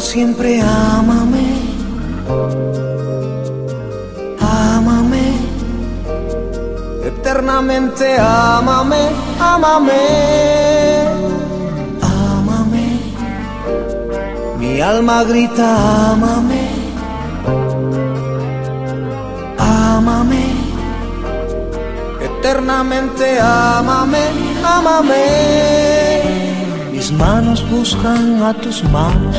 Siempre, ámame. Ámame. Eternamente, ámame, ámame. Ámame. Mi alma grita, ámame. Ámame. Eternamente, ámame, ámame. Mis manos buscan a tus manos,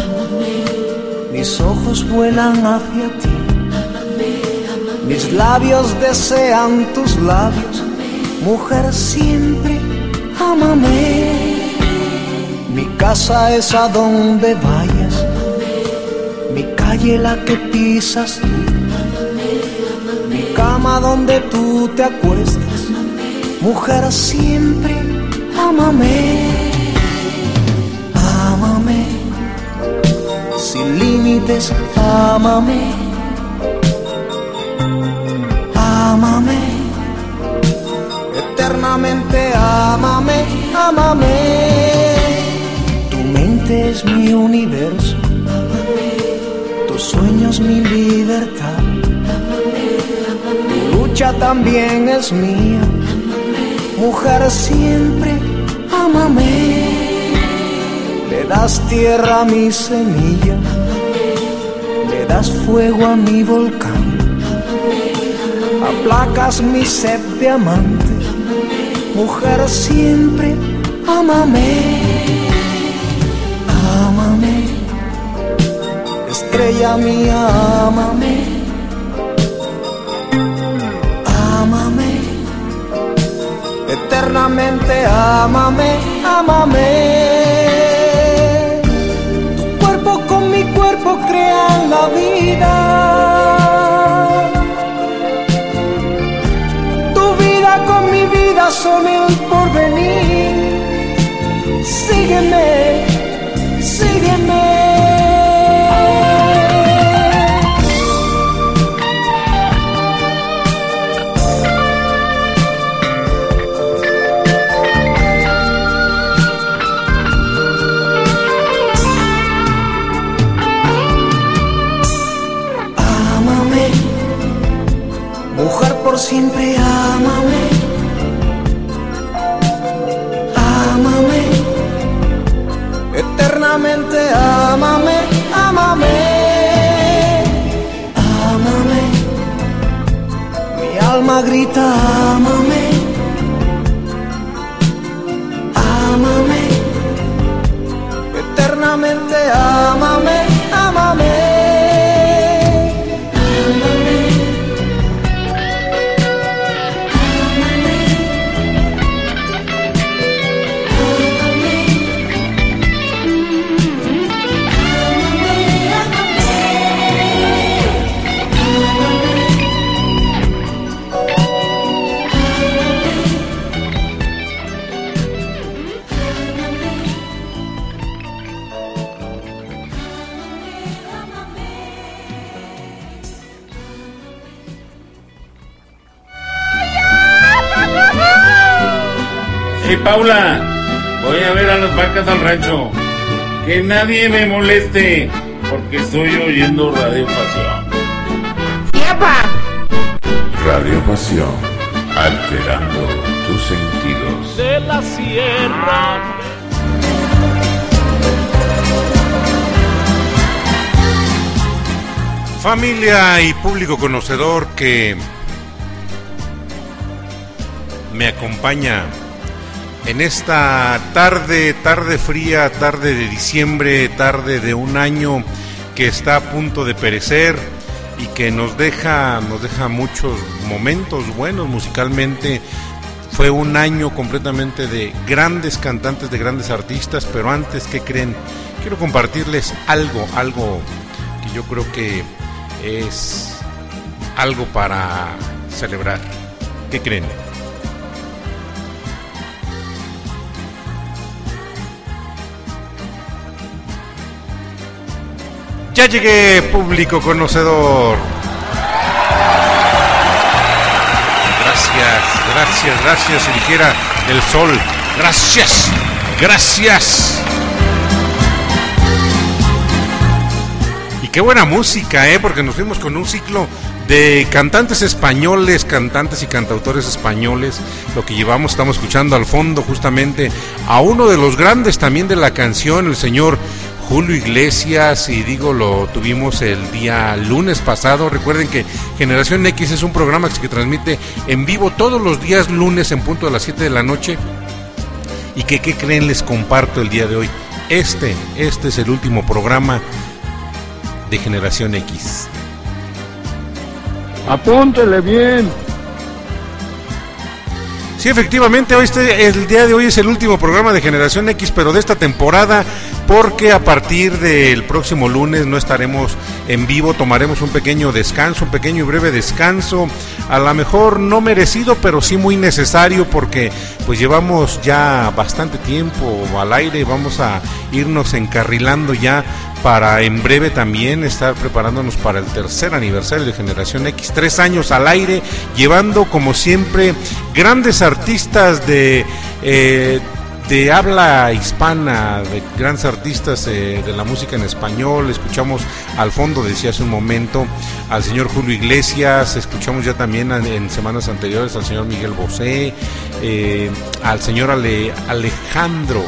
mis ojos vuelan hacia ti, mis labios desean tus labios, mujer siempre, ámame. Mi casa es a donde vayas, mi calle la que pisas tú, mi cama donde tú te acuestas, mujer siempre, ámame. Sin límites, ámame. Eternamente, ámame, ámame. Tu mente es mi universo, tus sueños mi libertad. Tu lucha también es mía, mujer siempre, ámame. Le das tierra a mi semilla, das fuego a mi volcán, aplacas mi sed de amante, mujer siempre, ámame, ámame, estrella mía, ámame, ámame, eternamente, ámame, ámame la vida. Tu vida con mi vida son el porvenir. Sígueme. Siempre, ámame. Ámame. Eternamente, ámame, ámame. Ámame. Mi alma grita, ámame. Que nadie me moleste, porque estoy oyendo Radio Pasión. ¡Yapa! Radio Pasión, alterando tus sentidos. De la sierra. Familia y público conocedor que me acompaña en esta tarde, tarde fría, tarde de diciembre, tarde de un año que está a punto de perecer y que nos deja, nos deja muchos momentos buenos musicalmente. Fue un año completamente de grandes cantantes, de grandes artistas, pero antes, ¿qué creen? Quiero compartirles algo, algo que yo creo que es algo para celebrar. ¿Qué creen? Ya llegué, público conocedor. Gracias, gracias, gracias, si dijera el sol. Gracias, gracias. qué buena música, ¿eh? Porque nos fuimos con un ciclo de cantantes españoles, cantantes y cantautores españoles. Lo que llevamos, estamos escuchando al fondo justamente a uno de los grandes también de la canción, el señor Julio Iglesias, y digo, lo tuvimos el día lunes pasado. Recuerden que Generación X es un programa que se transmite en vivo todos los días lunes en punto de las 7 de la noche. Y que, ¿qué creen? Les comparto el día de hoy. Este, este es el último programa de Generación X. Apúntele bien. Sí, efectivamente, hoy este, el día de hoy es el último programa de Generación X, pero de esta temporada, porque a partir del próximo lunes no estaremos en vivo, tomaremos un pequeño descanso, un pequeño y breve descanso, a lo mejor no merecido, pero sí muy necesario, porque pues llevamos ya bastante tiempo al aire y vamos a irnos encarrilando ya para en breve también estar preparándonos para el tercer aniversario de Generación X, tres años al aire, llevando como siempre grandes artistas de... Eh, de habla hispana, de grandes artistas eh, de la música en español. Escuchamos al fondo, decía hace un momento, al señor Julio Iglesias, escuchamos ya también en semanas anteriores al señor Miguel Bosé, eh, al señor Alejandro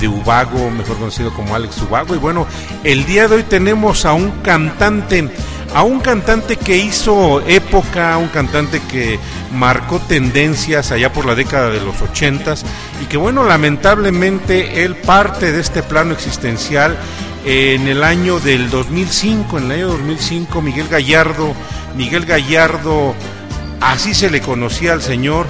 de Ubago, mejor conocido como Alex Ubago. Y bueno, el día de hoy tenemos a un cantante, a un cantante que hizo época, un cantante que marcó tendencias allá por la década de los ochentas y que bueno, lamentablemente él parte de este plano existencial en el año del 2005, en el año 2005 Miguel Gallardo, Miguel Gallardo, así se le conocía al señor,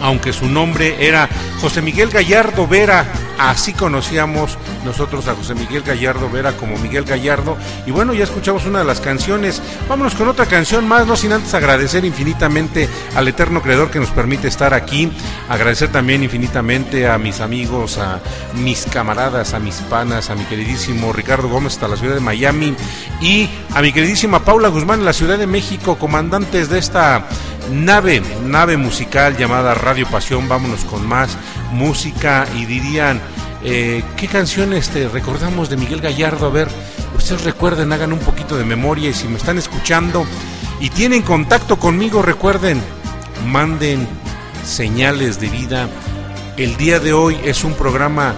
aunque su nombre era José Miguel Gallardo Vera, así conocíamos nosotros a José Miguel Gallardo Vera como Miguel Gallardo. Y bueno, ya escuchamos una de las canciones. Vámonos con otra canción más, no sin antes agradecer infinitamente al eterno creador que nos permite estar aquí. Agradecer también infinitamente a mis amigos, a mis camaradas, a mis panas, a mi queridísimo Ricardo Gómez hasta la ciudad de Miami y a mi queridísima Paula Guzmán en la Ciudad de México, comandantes de esta nave, nave musical llamada Radio Pasión. Vámonos con más música y dirían, eh, ¿qué canciones recordamos de Miguel Gallardo? A ver, ustedes recuerden, hagan un poquito de memoria y si me están escuchando y tienen contacto conmigo, recuerden, manden señales de vida. El día de hoy es un programa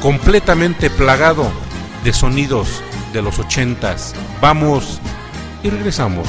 completamente plagado de sonidos de los ochentas. Vamos y regresamos.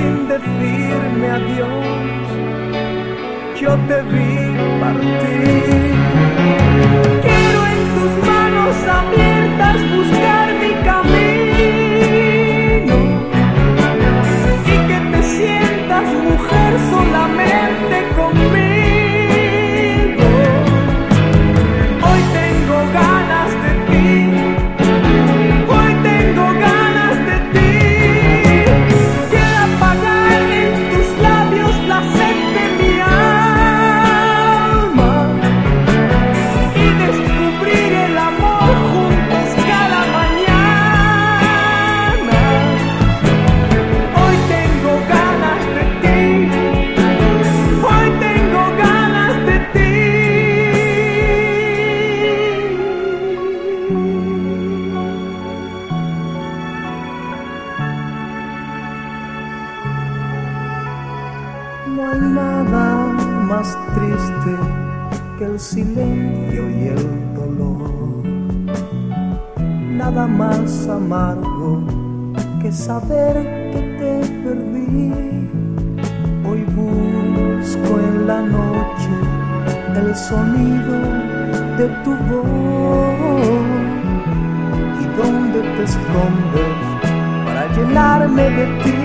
sin decirme adiós, yo te vi partir. Quiero en tus manos abiertas buscar mi camino. Y que te sientas mujer solamente más amargo que saber que te perdí. Hoy busco en la noche el sonido de tu voz. ¿Y dónde te escondes para llenarme de ti?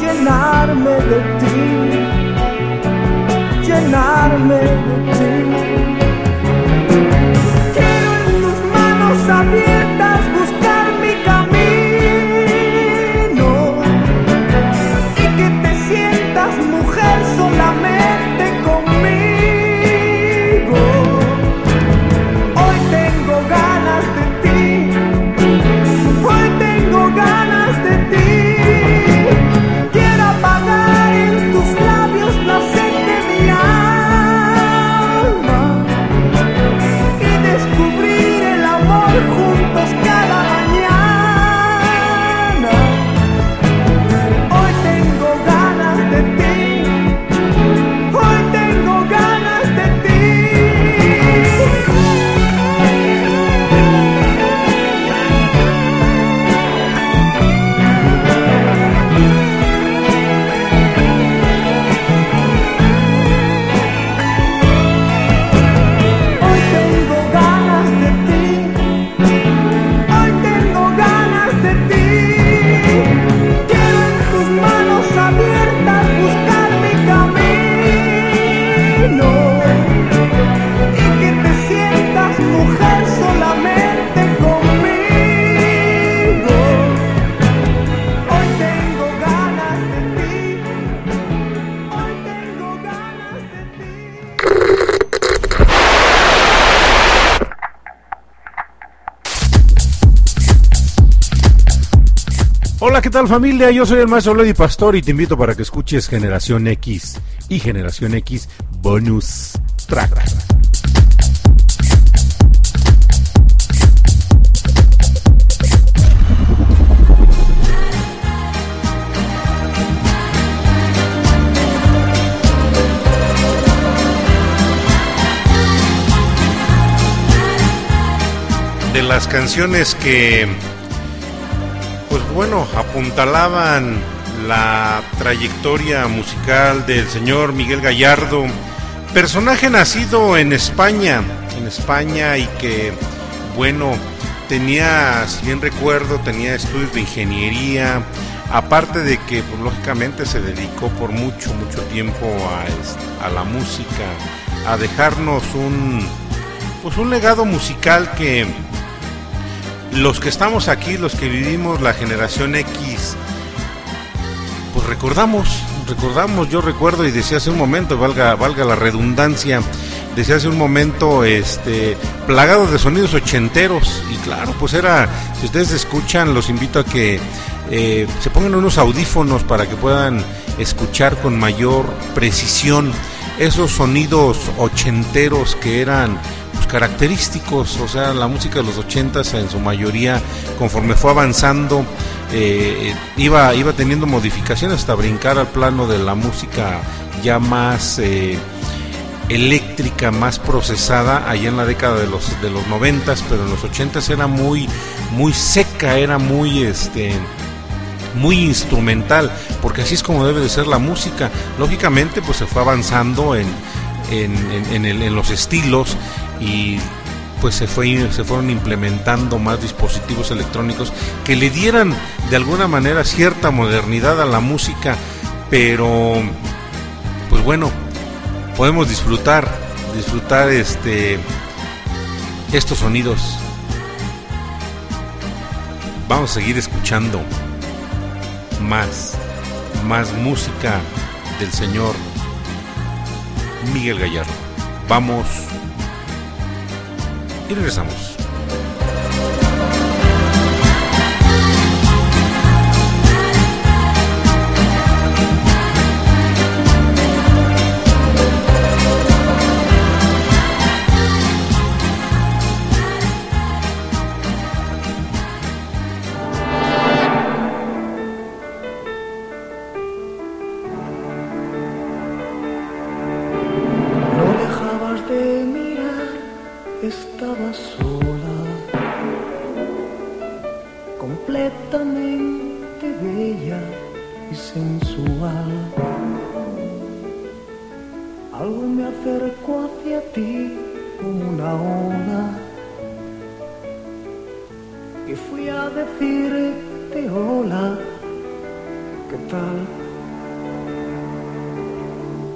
Llenarme de ti. Llenarme de ti. Manos familia? Yo soy el maestro Lady Pastor y te invito para que escuches Generación X y Generación X Bonus Track. De las canciones que bueno, apuntalaban la trayectoria musical del señor Miguel Gallardo, personaje nacido en España, en España y que, bueno, tenía, si bien recuerdo, tenía estudios de ingeniería, aparte de que, pues, lógicamente, se dedicó por mucho, mucho tiempo a, es- a la música, a dejarnos un, pues, un legado musical que los que estamos aquí, los que vivimos la generación X, pues recordamos, recordamos, yo recuerdo y decía hace un momento, valga, valga la redundancia, decía hace un momento, este, plagado de sonidos ochenteros, y claro, pues era, si ustedes escuchan, los invito a que eh, se pongan unos audífonos para que puedan escuchar con mayor precisión esos sonidos ochenteros que eran característicos, o sea, la música de los ochentas en su mayoría, conforme fue avanzando, eh, iba, iba teniendo modificaciones hasta brincar al plano de la música ya más eh, eléctrica, más procesada, allá en la década de los de los noventas, pero en los ochentas era muy, muy seca, era muy este muy instrumental, porque así es como debe de ser la música. Lógicamente, pues se fue avanzando en, en, en los estilos y pues se, fue, se fueron implementando más dispositivos electrónicos que le dieran de alguna manera cierta modernidad a la música, pero pues bueno, podemos disfrutar, disfrutar este estos sonidos. Vamos a seguir escuchando más, más música del señor Miguel Gallardo. Vamos y regresamos.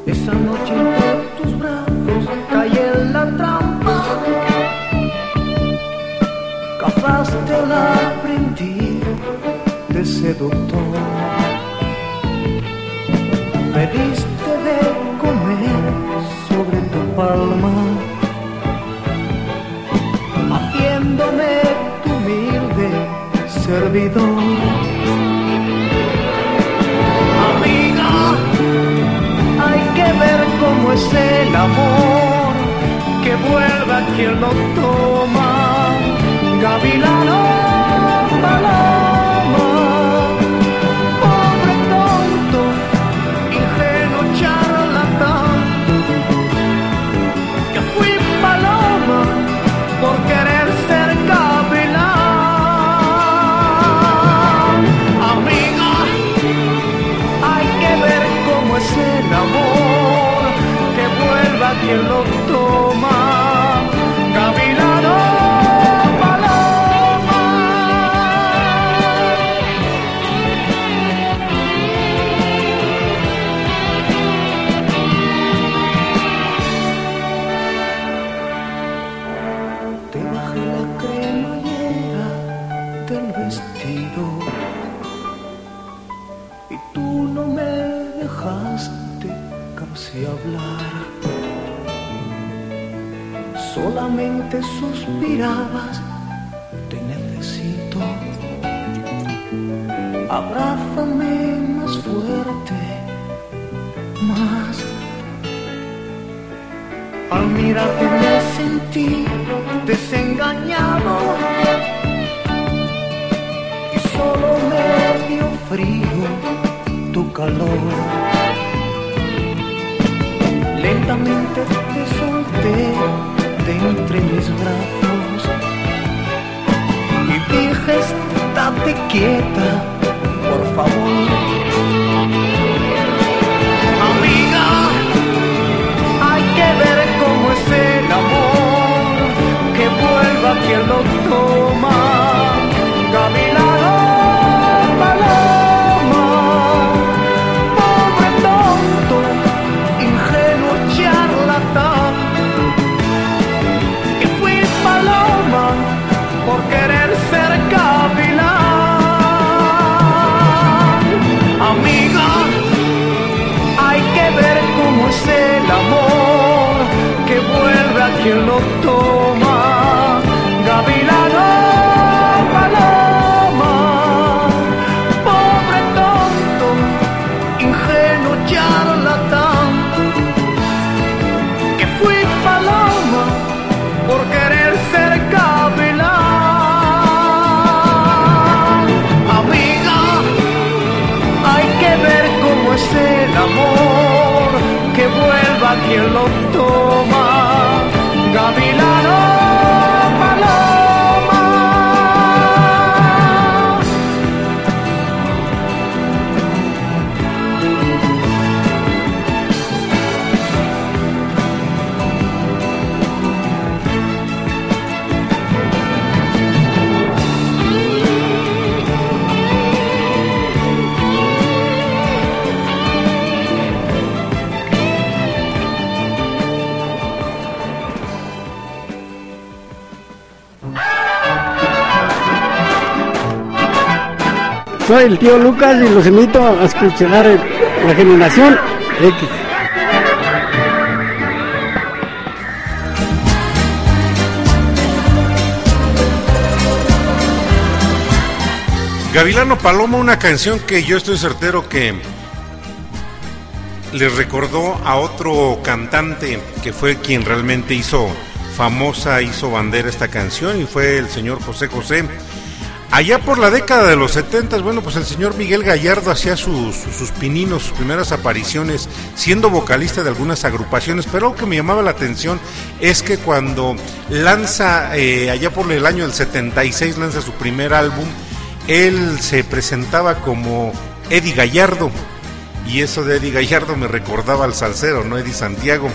Esa noche entre tus brazos caí en la trampa, cazaste el aprendiz de seductor, me diste de comer sobre tu palma, haciéndome tu humilde servidor. Que ver cómo es el amor, que vuelva quien lo toma, gavilano, paloma, pobre tonto, ingenuo charlatán, que fui paloma por querer ser gavilán. Amiga, hay que ver cómo es el amor, vuelva quien lo toma. Suspirabas, te necesito. Abrázame más fuerte, más. Al mirarte me sentí desengañado y solo me dio frío tu calor. Lentamente te solté entre mis brazos y dije, estate quieta, por favor. Amiga, hay que ver cómo es el amor, que vuelva quien lo toma. Vuelve a Soy el tío Lucas y los invito a escuchar la generación X. Gavilano Paloma, una canción que yo estoy certero que les recordó a otro cantante que fue quien realmente hizo famosa, hizo bandera esta canción y fue el señor José José. Allá por la década de los 70, bueno, pues el señor Miguel Gallardo hacía sus, sus pininos, sus primeras apariciones, siendo vocalista de algunas agrupaciones, pero algo que me llamaba la atención es que cuando lanza, eh, allá por el año del 76, lanza su primer álbum, él se presentaba como Eddie Gallardo. Y eso de Eddie Gallardo me recordaba al salsero, ¿no? Eddie Santiago.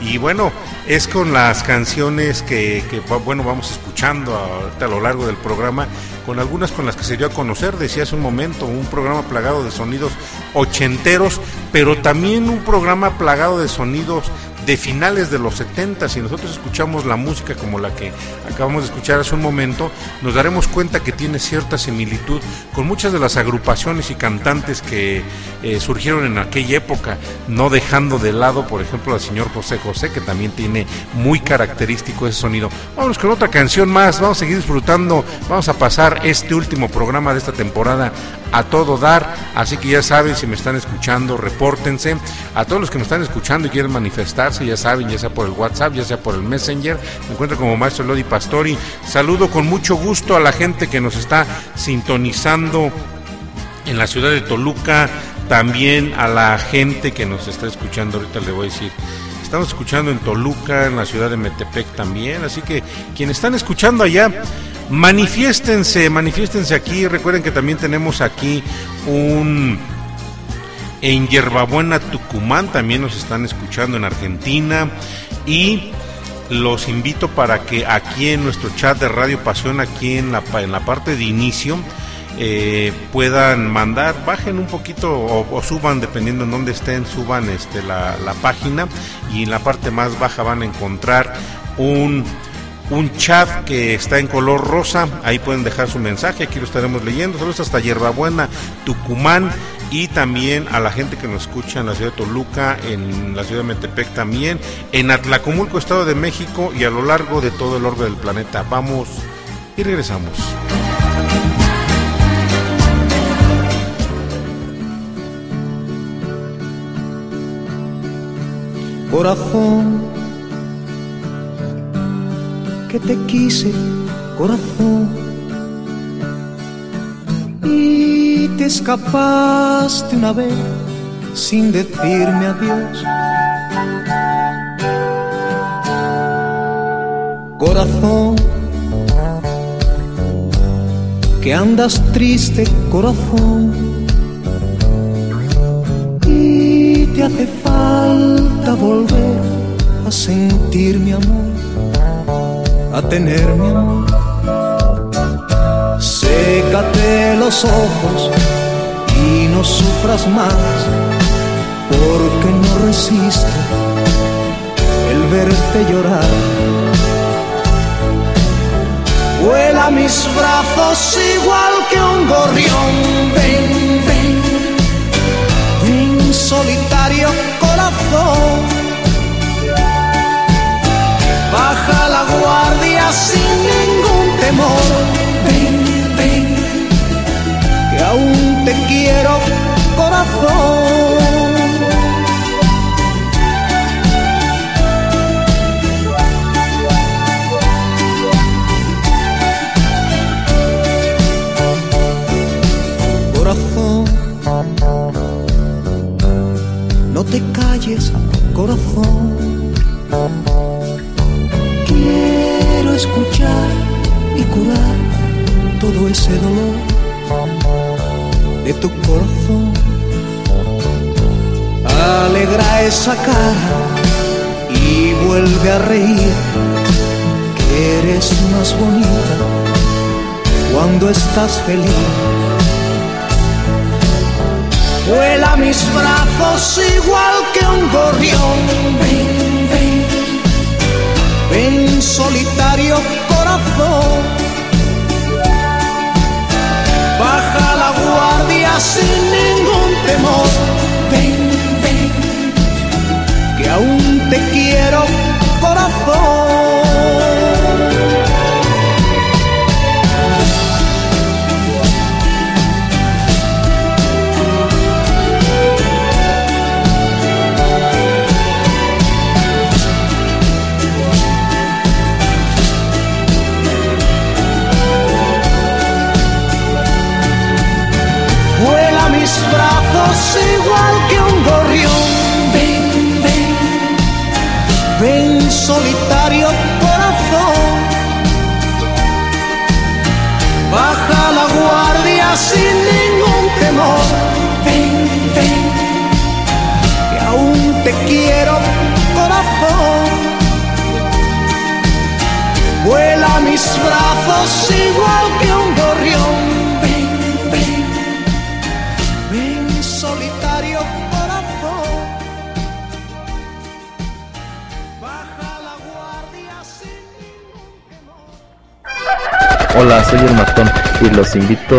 Y bueno, es con las canciones que, bueno, vamos escuchando ahorita a lo largo del programa, con algunas con las que se dio a conocer, decía hace un momento, un programa plagado de sonidos ochenteros, pero también un programa plagado de sonidos de finales de los 70, si nosotros escuchamos la música como la que acabamos de escuchar hace un momento, nos daremos cuenta que tiene cierta similitud con muchas de las agrupaciones y cantantes que eh, surgieron en aquella época, no dejando de lado, por ejemplo, al señor José José, que también tiene muy característico ese sonido. Vamos con otra canción más, vamos a seguir disfrutando, vamos a pasar este último programa de esta temporada a todo dar, así que ya saben, si me están escuchando, repórtense. A todos los que me están escuchando y quieren manifestarse, ya saben, ya sea por el WhatsApp, ya sea por el Messenger, me encuentro como Maestro Lodi Pastori. Saludo con mucho gusto a la gente que nos está sintonizando en la ciudad de Toluca, también a la gente que nos está escuchando, ahorita le voy a decir. Estamos escuchando en Toluca, en la ciudad de Metepec también, así que quienes están escuchando allá, manifiéstense, manifiéstense aquí. Recuerden que también tenemos aquí un en Yerbabuena, Tucumán, también nos están escuchando en Argentina y los invito para que aquí en nuestro chat de Radio Pasión, aquí en la, en la parte de inicio, eh, puedan mandar, bajen un poquito o, o, suban, dependiendo en dónde estén, suban este, la, la página y en la parte más baja van a encontrar un un chat que está en color rosa. Ahí pueden dejar su mensaje, aquí lo estaremos leyendo. Saludos hasta Yerbabuena, Tucumán y también a la gente que nos escucha en la ciudad de Toluca, en la ciudad de Metepec también, en Atlacomulco, Estado de México y a lo largo de todo el orbe del planeta. Vamos y regresamos. Corazón que te quise, corazón, y te escapaste una vez sin decirme adiós. Corazón, que andas triste, corazón, y te hace falta volver a sentir mi amor a tener mi amor. Sécate los ojos y no sufras más, porque no resisto el verte llorar. Vuela mis brazos igual que un gorrión, ven, ven, ven solitario corazón baja la guardia sin ningún temor. Ven, ven, que aún te quiero, corazón. Corazón, no te calles, corazón escuchar y curar todo ese dolor de tu corazón. Alegra esa cara y vuelve a reír, que eres más bonita cuando estás feliz. Vuela mis brazos igual que un gorrión. Ven solitario corazón. Baja la guardia sin ningún temor.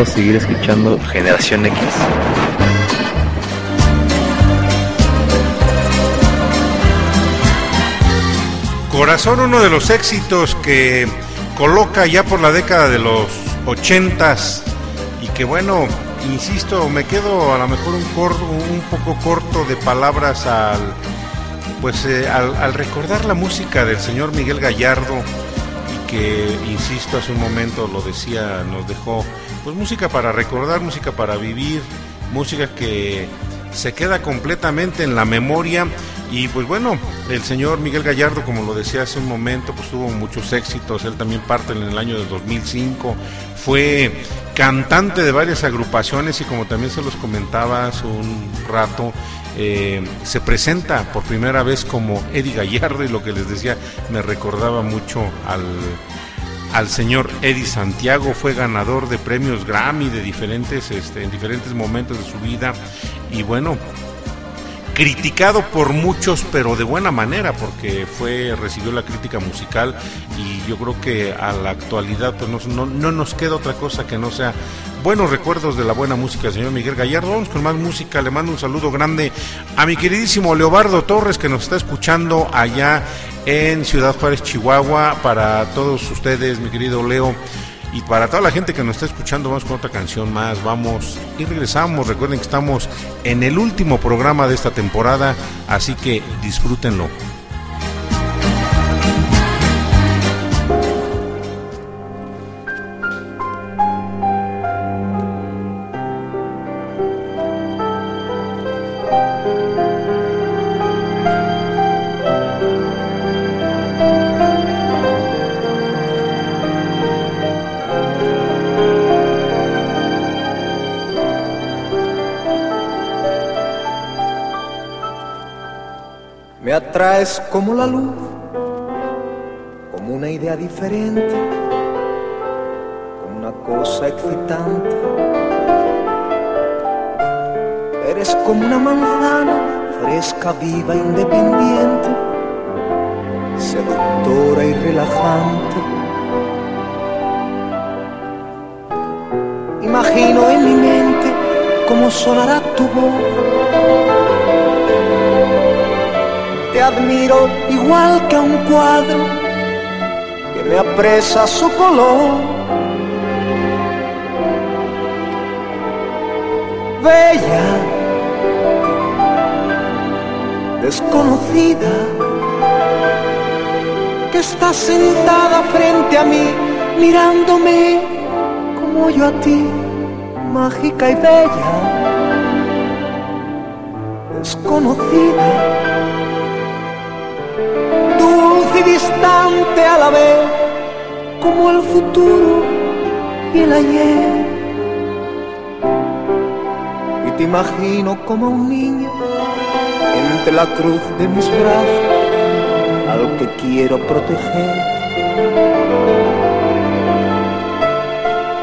Seguir escuchando Generación X. Corazón, uno de los éxitos que coloca ya por la década de los ochentas y que bueno, insisto, me quedo a lo mejor un poco corto de palabras al pues eh, al, al recordar la música del señor Miguel Gallardo y que insisto hace un momento lo decía nos dejó pues música para recordar música para vivir música que se queda completamente en la memoria. Y pues bueno el señor Miguel Gallardo como lo decía hace un momento pues tuvo muchos éxitos. Él también parte en el año del 2005 fue cantante de varias agrupaciones y como también se los comentaba hace un rato eh, se presenta por primera vez como Eddie Gallardo y lo que les decía me recordaba mucho al, al señor Eddie Santiago, fue ganador de premios Grammy de diferentes, este, en diferentes momentos de su vida. Y bueno, criticado por muchos, pero de buena manera, porque fue recibió la crítica musical y yo creo que a la actualidad pues no, no, no nos queda otra cosa que no sea buenos recuerdos de la buena música señor Miguel Gallardo. Vamos con más música, le mando un saludo grande a mi queridísimo Leobardo Torres que nos está escuchando allá en Ciudad Juárez, Chihuahua, para todos ustedes, mi querido Leo. Y para toda la gente que nos está escuchando, vamos con otra canción más. Vamos y regresamos. Recuerden que estamos en el último programa de esta temporada, así que disfrútenlo. Me atraes como la luz, como una idea diferente, como una cosa excitante. Eres como una manzana fresca, viva, independiente, seductora y relajante. Imagino en mi mente cómo sonará tu voz admiro igual que a un cuadro que me apresa su color. Bella, desconocida, que está sentada frente a mí, mirándome como yo a ti, mágica y bella, desconocida a la vez, como el futuro y el ayer. Y te imagino como un niño entre la cruz de mis brazos, al que quiero proteger.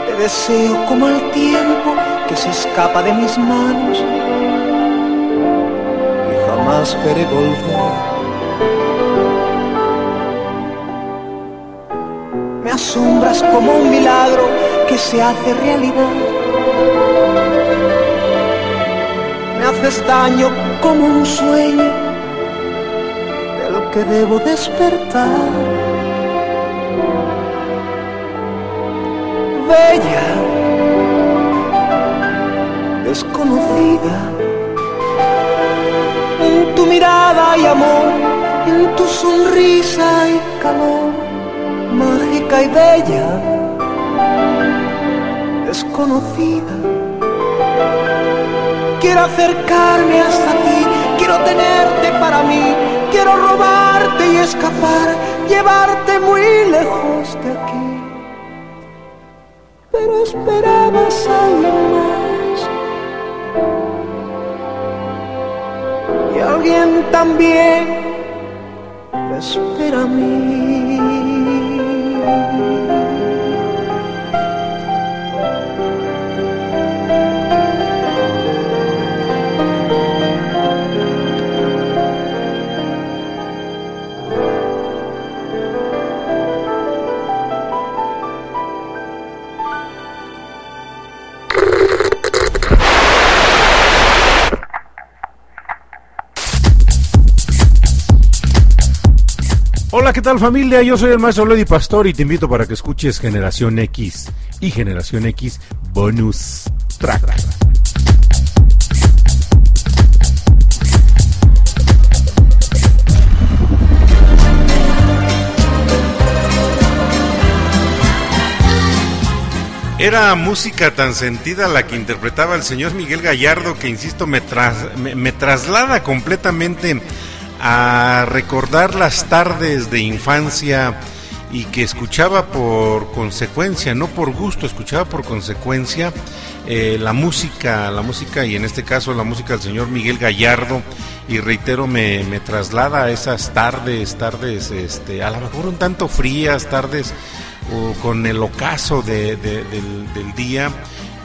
Te deseo como el tiempo que se escapa de mis manos y jamás veré volver. Asombras como un milagro que se hace realidad. Me haces daño como un sueño del que debo despertar. Bella, desconocida, en tu mirada hay amor, en tu sonrisa hay calor mágica y bella, desconocida. Quiero acercarme hasta ti, quiero tenerte para mí, quiero robarte y escapar, llevarte muy lejos de aquí. pero esperabas algo más. Y alguien también espera a mí. Tal familia? Yo soy el maestro Lady Pastor y te invito para que escuches Generación X y Generación X Bonus Track. Era música tan sentida la que interpretaba el señor Miguel Gallardo que, insisto, me, tras- me- me traslada completamente a recordar las tardes de infancia y que escuchaba por consecuencia, no por gusto, escuchaba por consecuencia eh, la música, la música y en este caso la música del señor Miguel Gallardo. Y reitero me, me traslada a esas tardes, tardes, este, a lo mejor un tanto frías, tardes o con el ocaso de- de- del, del día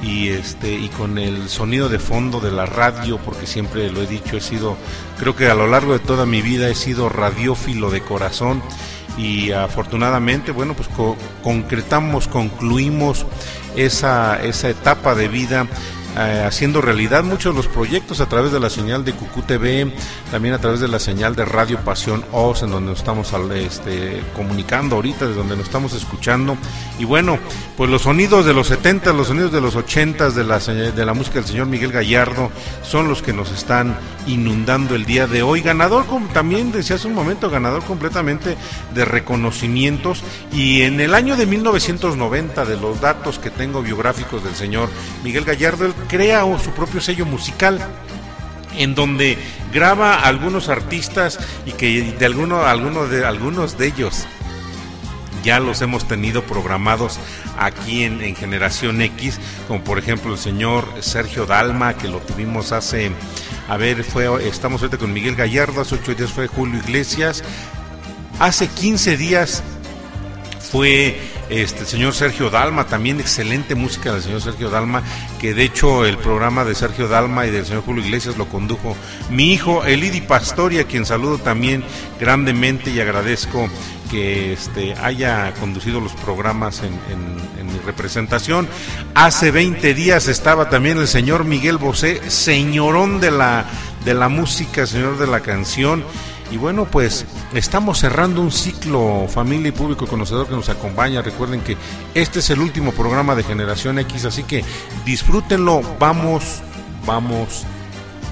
y este y con el sonido de fondo de la radio porque siempre lo he dicho he sido creo que a lo largo de toda mi vida he sido radiófilo de corazón y afortunadamente bueno pues co- concretamos concluimos esa esa etapa de vida eh, haciendo realidad muchos de los proyectos a través de la señal de Cucú TV, también a través de la señal de Radio Pasión Oz, en donde nos estamos este, comunicando ahorita, desde donde nos estamos escuchando. Y bueno, pues los sonidos de los 70, los sonidos de los 80 de la, de la música del señor Miguel Gallardo son los que nos están inundando el día de hoy. Ganador, también decía hace un momento, ganador completamente de reconocimientos. Y en el año de 1990, de los datos que tengo biográficos del señor Miguel Gallardo, él crea su propio sello musical en donde graba algunos artistas y que de alguno, alguno de algunos de ellos ya los hemos tenido programados aquí en, en Generación X, como por ejemplo el señor Sergio Dalma, que lo tuvimos hace, a ver, fue, estamos ahorita con Miguel Gallardo, hace ocho días fue Julio Iglesias, hace 15 días fue este el señor Sergio Dalma, también excelente música del señor Sergio Dalma, que de hecho el programa de Sergio Dalma y del señor Julio Iglesias lo condujo mi hijo Elidi Pastoria, quien saludo también grandemente y agradezco que este, haya conducido los programas en, en- mi representación. Hace 20 días estaba también el señor Miguel Bosé, señorón de la, de la música, señor de la canción. Y bueno, pues estamos cerrando un ciclo, familia y público conocedor que nos acompaña. Recuerden que este es el último programa de Generación X, así que disfrútenlo. Vamos, vamos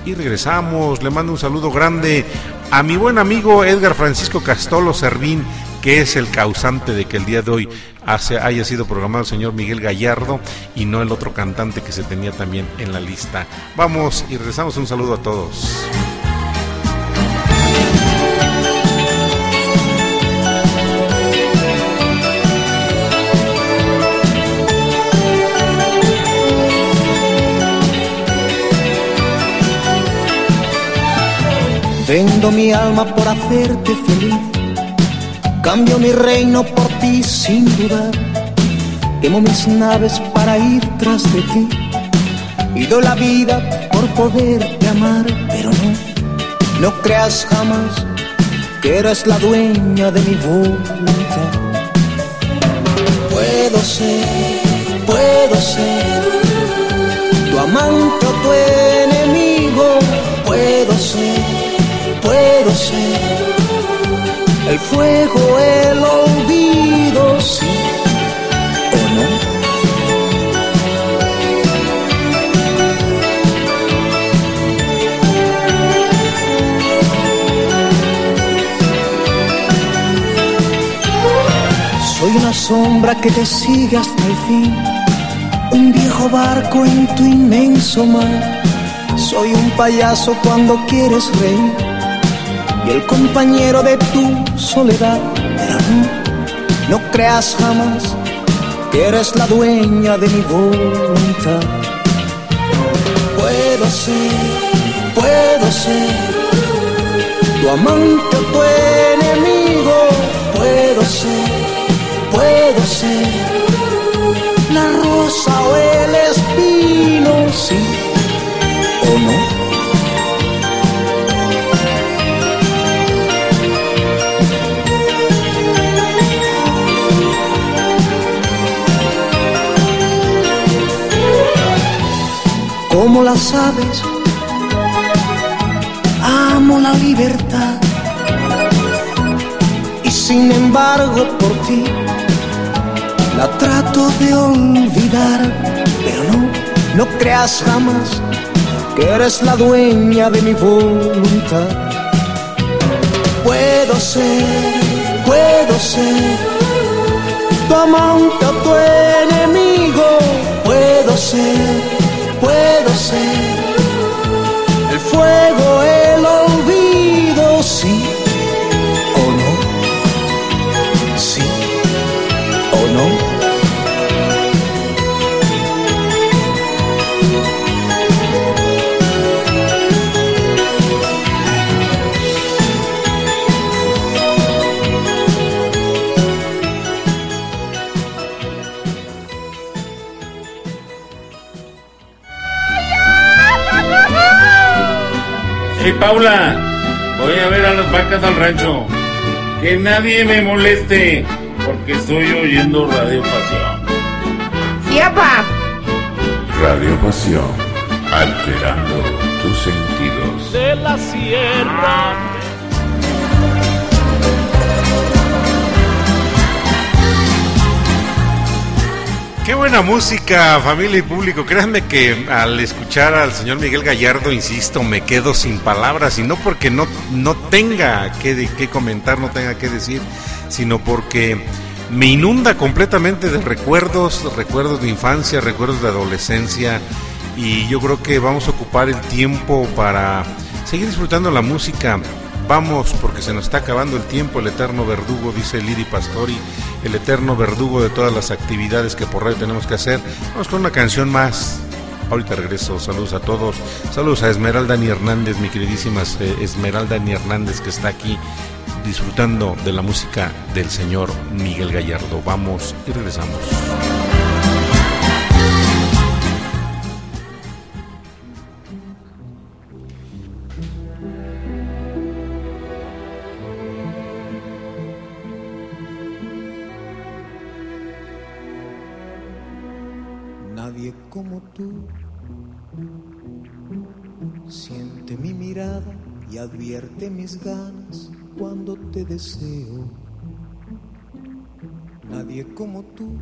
y regresamos. Le mando un saludo grande a mi buen amigo Edgar Francisco Castolo Servín, que es el causante de que el día de hoy haya sido programado el señor Miguel Gallardo y no el otro cantante que se tenía también en la lista. Vamos y regresamos. Un saludo a todos. Vendo mi alma por hacerte feliz. Cambio mi reino por ti sin dudar. Quemo mis naves para ir tras de ti. Y doy la vida por poderte amar, pero no, no creas jamás que eres la dueña de mi voluntad. Puedo ser, puedo ser tu amante o tu fuego, el olvido, sí o no. Soy una sombra que te sigue hasta el fin, un viejo barco en tu inmenso mar. Soy un payaso cuando quieres reír el compañero de tu soledad. No, no creas jamás que eres la dueña de mi voluntad. Puedo ser, puedo ser tu amante o tu enemigo. Puedo ser, puedo ser la rosa o el aves, amo la libertad. Y sin embargo por ti la trato de olvidar, pero no, no creas jamás que eres la dueña de mi voluntad. Puedo ser, puedo ser tu amante o tu enemigo, puedo ser puedo ser. El fuego, el Paula, voy a ver a las vacas al rancho. Que nadie me moleste, porque estoy oyendo Radio Pasión. Sí, papá. Radio Pasión, alterando tus sentidos. de la sierra. Buena música, familia y público. Créanme que al escuchar al señor Miguel Gallardo, insisto, me quedo sin palabras y no porque no, no tenga que, que comentar, no tenga que decir, sino porque me inunda completamente de recuerdos, recuerdos de infancia, recuerdos de adolescencia y yo creo que vamos a ocupar el tiempo para seguir disfrutando la música. Vamos, porque se nos está acabando el tiempo, el eterno verdugo, dice Liri Pastori, el eterno verdugo de todas las actividades que por radio tenemos que hacer. Vamos con una canción más. Ahorita regreso, saludos a todos. Saludos a Esmeralda Ni Hernández, mi queridísima eh, Esmeralda Ni Hernández, que está aquí disfrutando de la música del señor Miguel Gallardo. Vamos y regresamos. Como tú siente mi mirada y advierte mis ganas cuando te deseo. Nadie como tú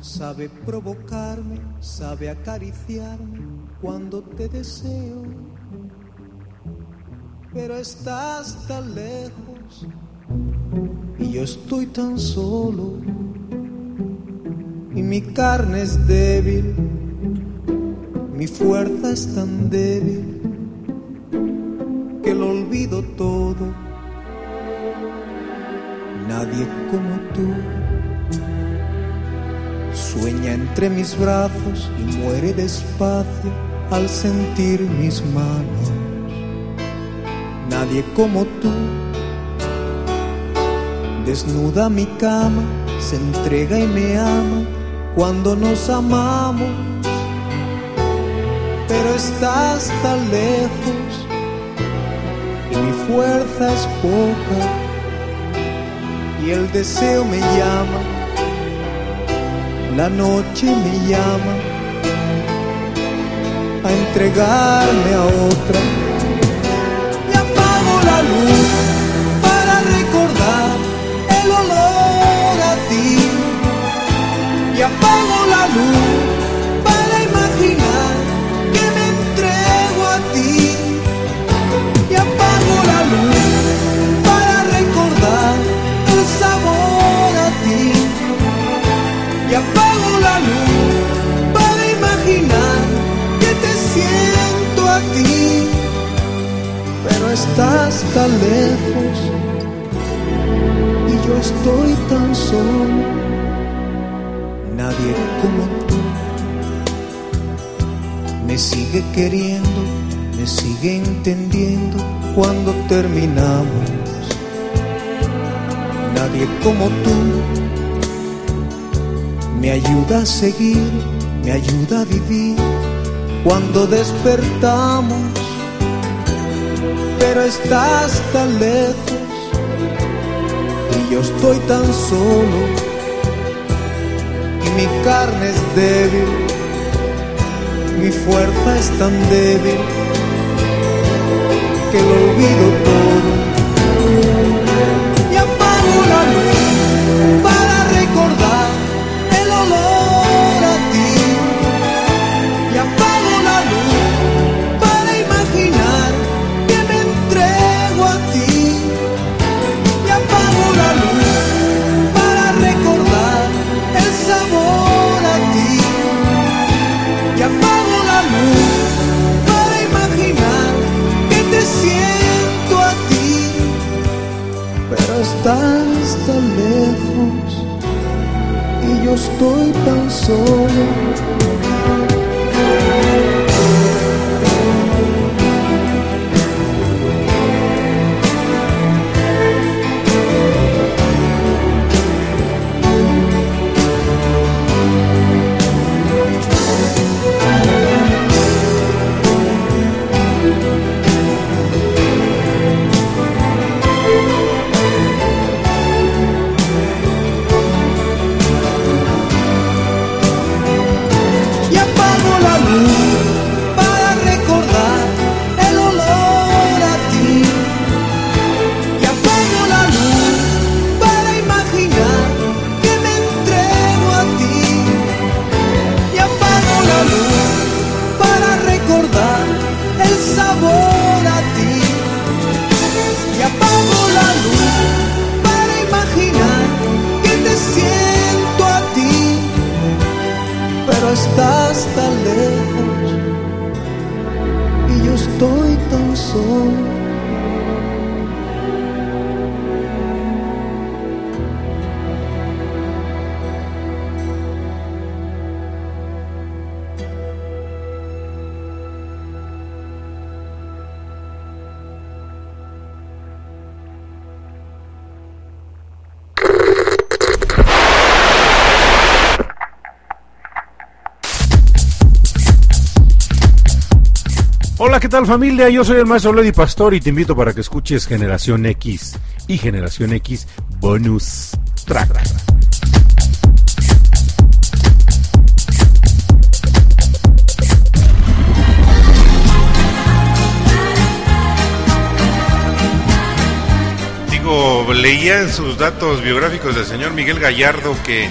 sabe provocarme, sabe acariciarme cuando te deseo. Pero estás tan lejos y yo estoy tan solo y mi carne es débil, mi fuerza es tan débil que lo olvido todo. Nadie como tú sueña entre mis brazos y muere despacio al sentir mis manos. Nadie como tú desnuda mi cama, se entrega y me ama cuando nos amamos, pero estás tan lejos y mi fuerza es poca y el deseo me llama, la noche me llama a entregarme a otra. Y apago la luz luz para imaginar que me entrego a ti. Y apago la luz para recordar el sabor a ti. Y apago la luz para imaginar que te siento a ti. Pero estás tan lejos y y yo estoy tan solo, me sigue queriendo, me sigue entendiendo cuando terminamos. Nadie como tú me ayuda a seguir, me ayuda a vivir cuando despertamos. Pero estás tan lejos y yo estoy tan solo y mi carne es débil, mi fuerza es tan débil que lo olvido estoy tan solo. Estás tan lejos Hola, ¿qué tal familia? Yo soy el maestro Lady Pastor y te invito para que escuches Generación X y Generación X Bonus Track. Digo, leía en sus datos biográficos del señor Miguel Gallardo que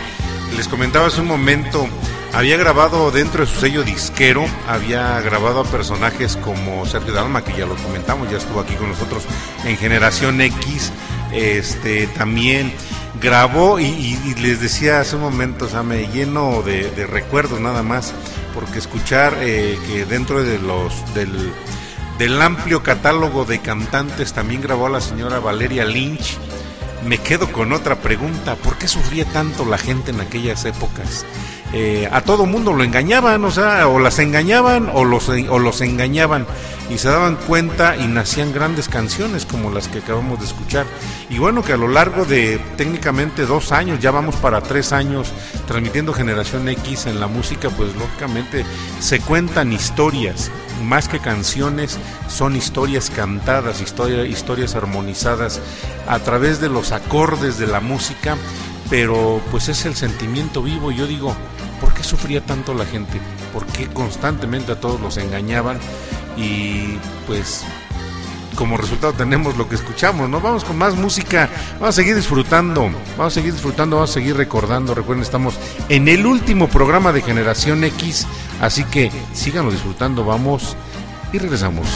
les comentaba hace un momento, había grabado dentro de su sello disquero, había grabado a personajes como Sergio Dalma, que ya lo comentamos, ya estuvo aquí con nosotros en Generación X, este también grabó y, les decía hace un momento, o sea, me lleno de, de recuerdos nada más, porque escuchar eh, que dentro de los del del amplio catálogo de cantantes también grabó a la señora Valeria Lynch. Me quedo con otra pregunta, ¿por qué sufría tanto la gente en aquellas épocas? Eh, a todo mundo lo engañaban, o sea, o las engañaban o los, o los engañaban y se daban cuenta y nacían grandes canciones como las que acabamos de escuchar. Y bueno, que a lo largo de técnicamente dos años, ya vamos para tres años transmitiendo Generación X en la música, pues lógicamente se cuentan historias, más que canciones, son historias cantadas, historia- historias armonizadas a través de los acordes de la música, pero pues es el sentimiento vivo. Yo digo, ¿por qué sufría tanto la gente? ¿Por qué constantemente a todos los engañaban? Y pues como resultado tenemos lo que escuchamos, ¿no? Vamos con más música, vamos a seguir disfrutando, vamos a seguir disfrutando, vamos a seguir recordando. Recuerden, estamos en el último programa de Generación X, así que síganlo disfrutando, vamos y regresamos.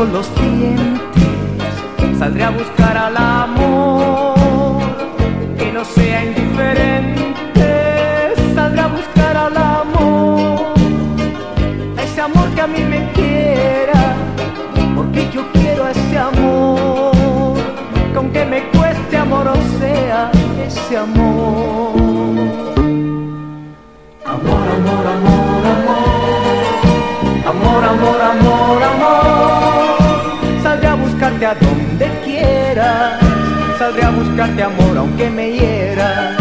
con los dientes. Saldré a buscar al amor. Donde quieras. Saldré a buscarte amor aunque me hieras.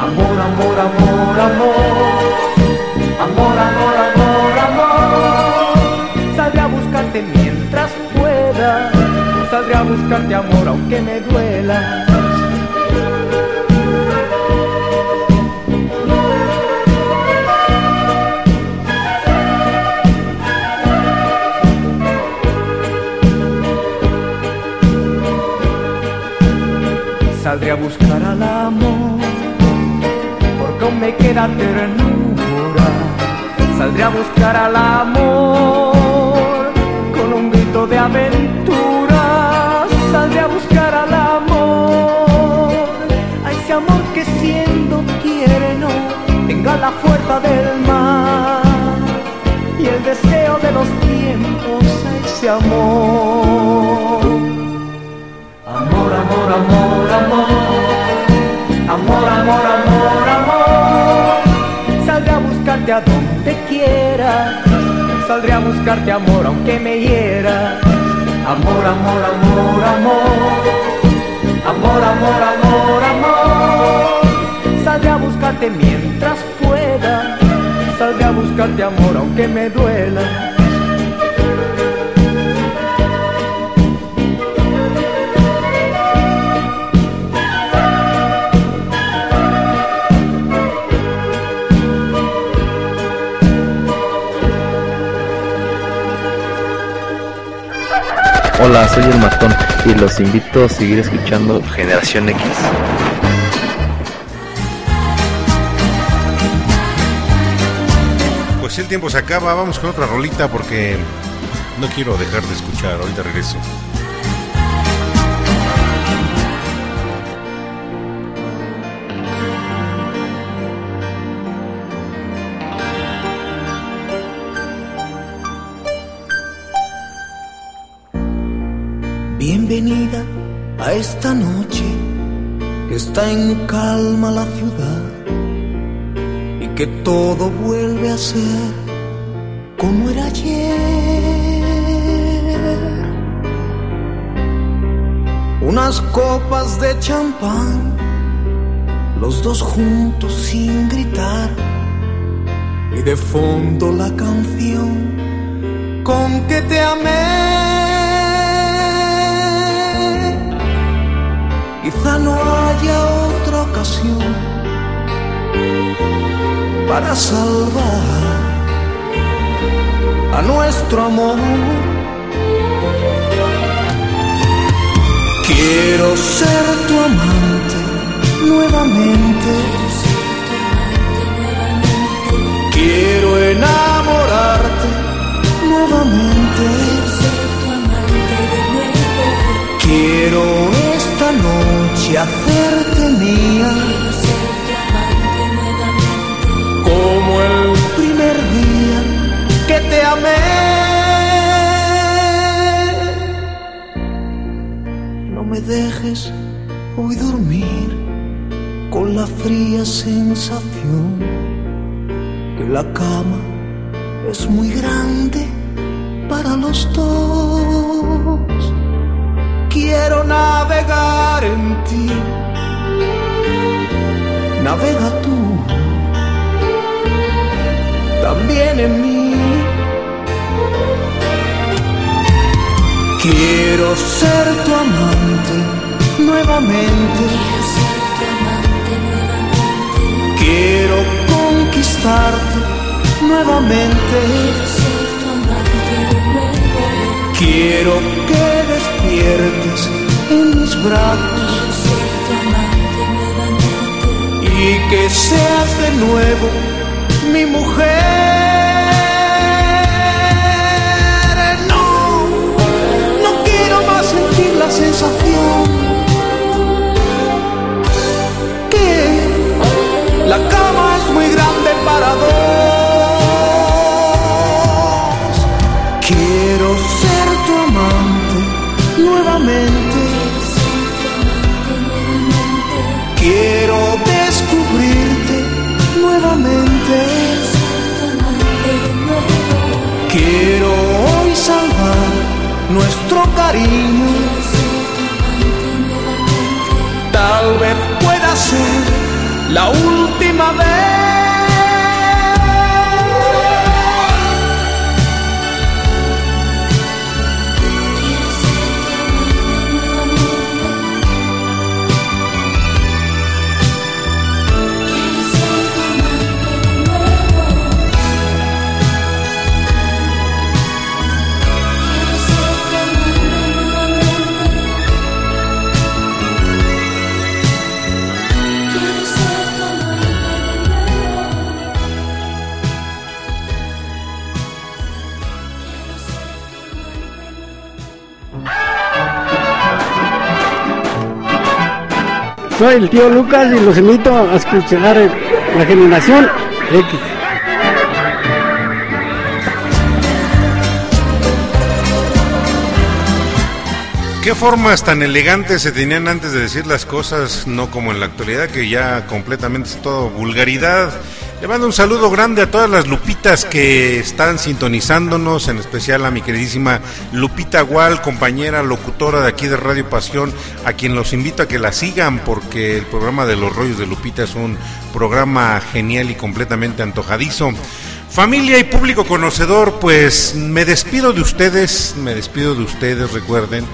Amor, amor, amor, amor. Amor, amor, amor, amor. Saldré a buscarte mientras pueda. Saldré a buscarte amor aunque me duela. Saldré a buscar al amor, porque aún me queda ternura. Saldré a buscar al amor, con un grito de aventura. Saldré a buscar al amor, a ese amor que siendo quiere no tenga la fuerza del mar y el deseo de los tiempos a ese amor, amor, amor. Amor, amor. Saldré a buscarte a donde quiera. Saldré a buscarte amor aunque me hiera. Amor, amor, amor, amor. Amor, amor, amor, amor. Saldré a buscarte mientras pueda. Saldré a buscarte amor aunque me duela. Hola, soy el matón y los invito a seguir escuchando Generación X. Pues el tiempo se acaba, vamos con otra rolita porque no quiero dejar de escuchar, ahorita regreso. Bienvenida a esta noche que está en calma la ciudad y que todo vuelve a ser como era ayer. Unas copas de champán, los dos juntos sin gritar y de fondo la canción con que te amé. Quizá no haya otra ocasión para salvar a nuestro amor. Quiero ser tu amante nuevamente. Quiero enamorarte nuevamente. Quiero esta noche hacerte mía. Como el primer día que te amé. No me dejes hoy dormir con la fría sensación que la cama es muy grande para los dos. Quiero navegar en ti, navega tú, también en mí. Quiero ser tu amante nuevamente. Quiero conquistarte nuevamente. Quiero que despiertes en mis brazos y que seas de nuevo mi mujer. No, no quiero más sentir la sensación que la Quiero hoy salvar nuestro cariño. Tal vez pueda ser la última vez. Soy el tío Lucas y los invito a escuchar la generación X. ¿Qué formas tan elegantes se tenían antes de decir las cosas, no como en la actualidad, que ya completamente es todo vulgaridad? Le mando un saludo grande a todas las lupitas que están sintonizándonos, en especial a mi queridísima Lupita Gual, compañera locutora de aquí de Radio Pasión, a quien los invito a que la sigan porque el programa de los rollos de Lupita es un programa genial y completamente antojadizo. Familia y público conocedor, pues me despido de ustedes, me despido de ustedes, recuerden,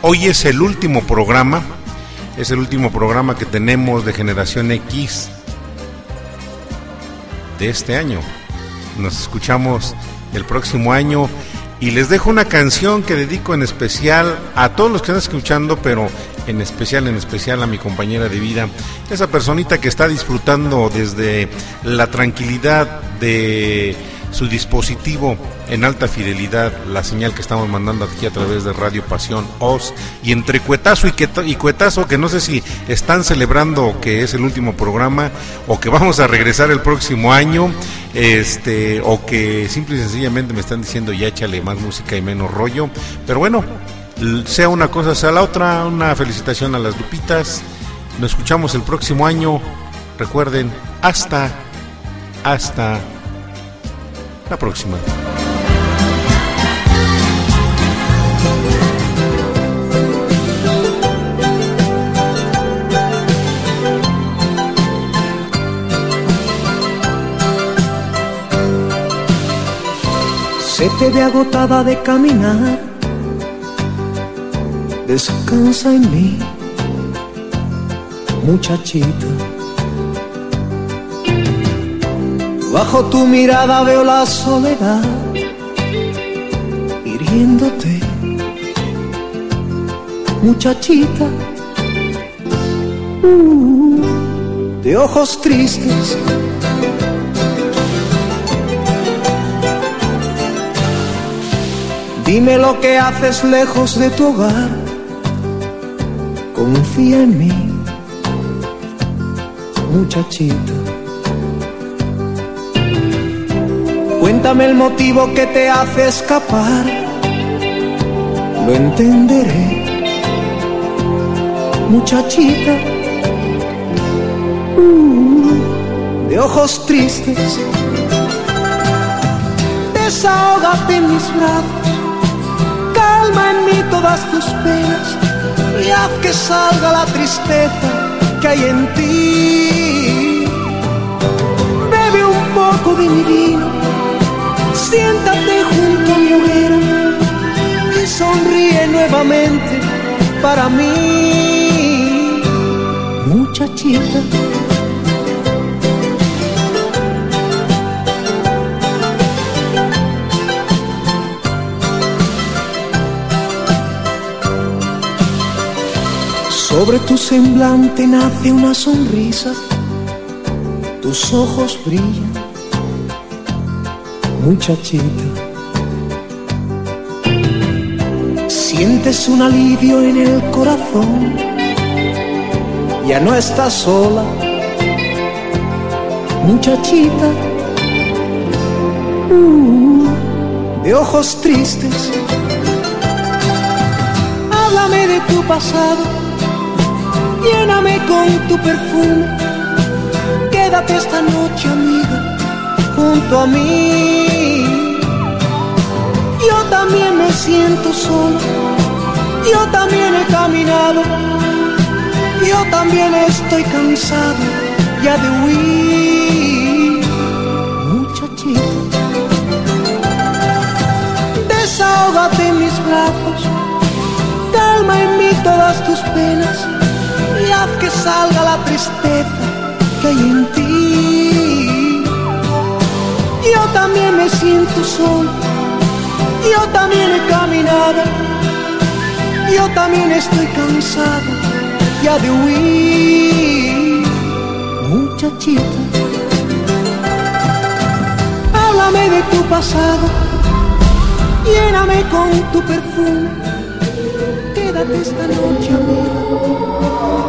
hoy es el último programa, es el último programa que tenemos de Generación X de este año. Nos escuchamos el próximo año y les dejo una canción que dedico en especial a todos los que están escuchando, pero en especial, en especial a mi compañera de vida, esa personita que está disfrutando desde la tranquilidad de su dispositivo en alta fidelidad, la señal que estamos mandando aquí a través de Radio Pasión Oz y entre cuetazo y, y cuetazo que no sé si están celebrando que es el último programa o que vamos a regresar el próximo año, este o que simple y sencillamente me están diciendo ya échale más música y menos rollo, pero bueno, sea una cosa sea la otra, una felicitación a las Lupitas. Nos escuchamos el próximo año. Recuerden, hasta hasta la próxima. Se te ve agotada de caminar, descansa en mí, muchachita. Bajo tu mirada veo la soledad hiriéndote, muchachita. Uh, de ojos tristes. Dime lo que haces lejos de tu hogar. Confía en mí, muchachita. Cuéntame el motivo que te hace escapar. Lo entenderé, muchachita. Uh, de ojos tristes. Desahógate en mis brazos. Calma en mí todas tus penas. Y haz que salga la tristeza que hay en ti. Bebe un poco de mi vino sonríe nuevamente para mí, muchachita. Sobre tu semblante nace una sonrisa, tus ojos brillan muchachita. Sientes un alivio en el corazón, ya no estás sola, muchachita. Uh, de ojos tristes, háblame de tu pasado, lléname con tu perfume. Quédate esta noche, amiga, junto a mí. Yo también me siento solo, yo también he caminado, yo también estoy cansado ya de huir. Muchachita, desahógate en mis brazos, calma en mí todas tus penas. Y haz que salga la tristeza que hay en ti. Yo también me siento solo, yo también he caminado, yo también estoy cansado ya de huir. Muchachita, háblame de tu pasado, lléname con tu perfume, quédate esta noche, amiga.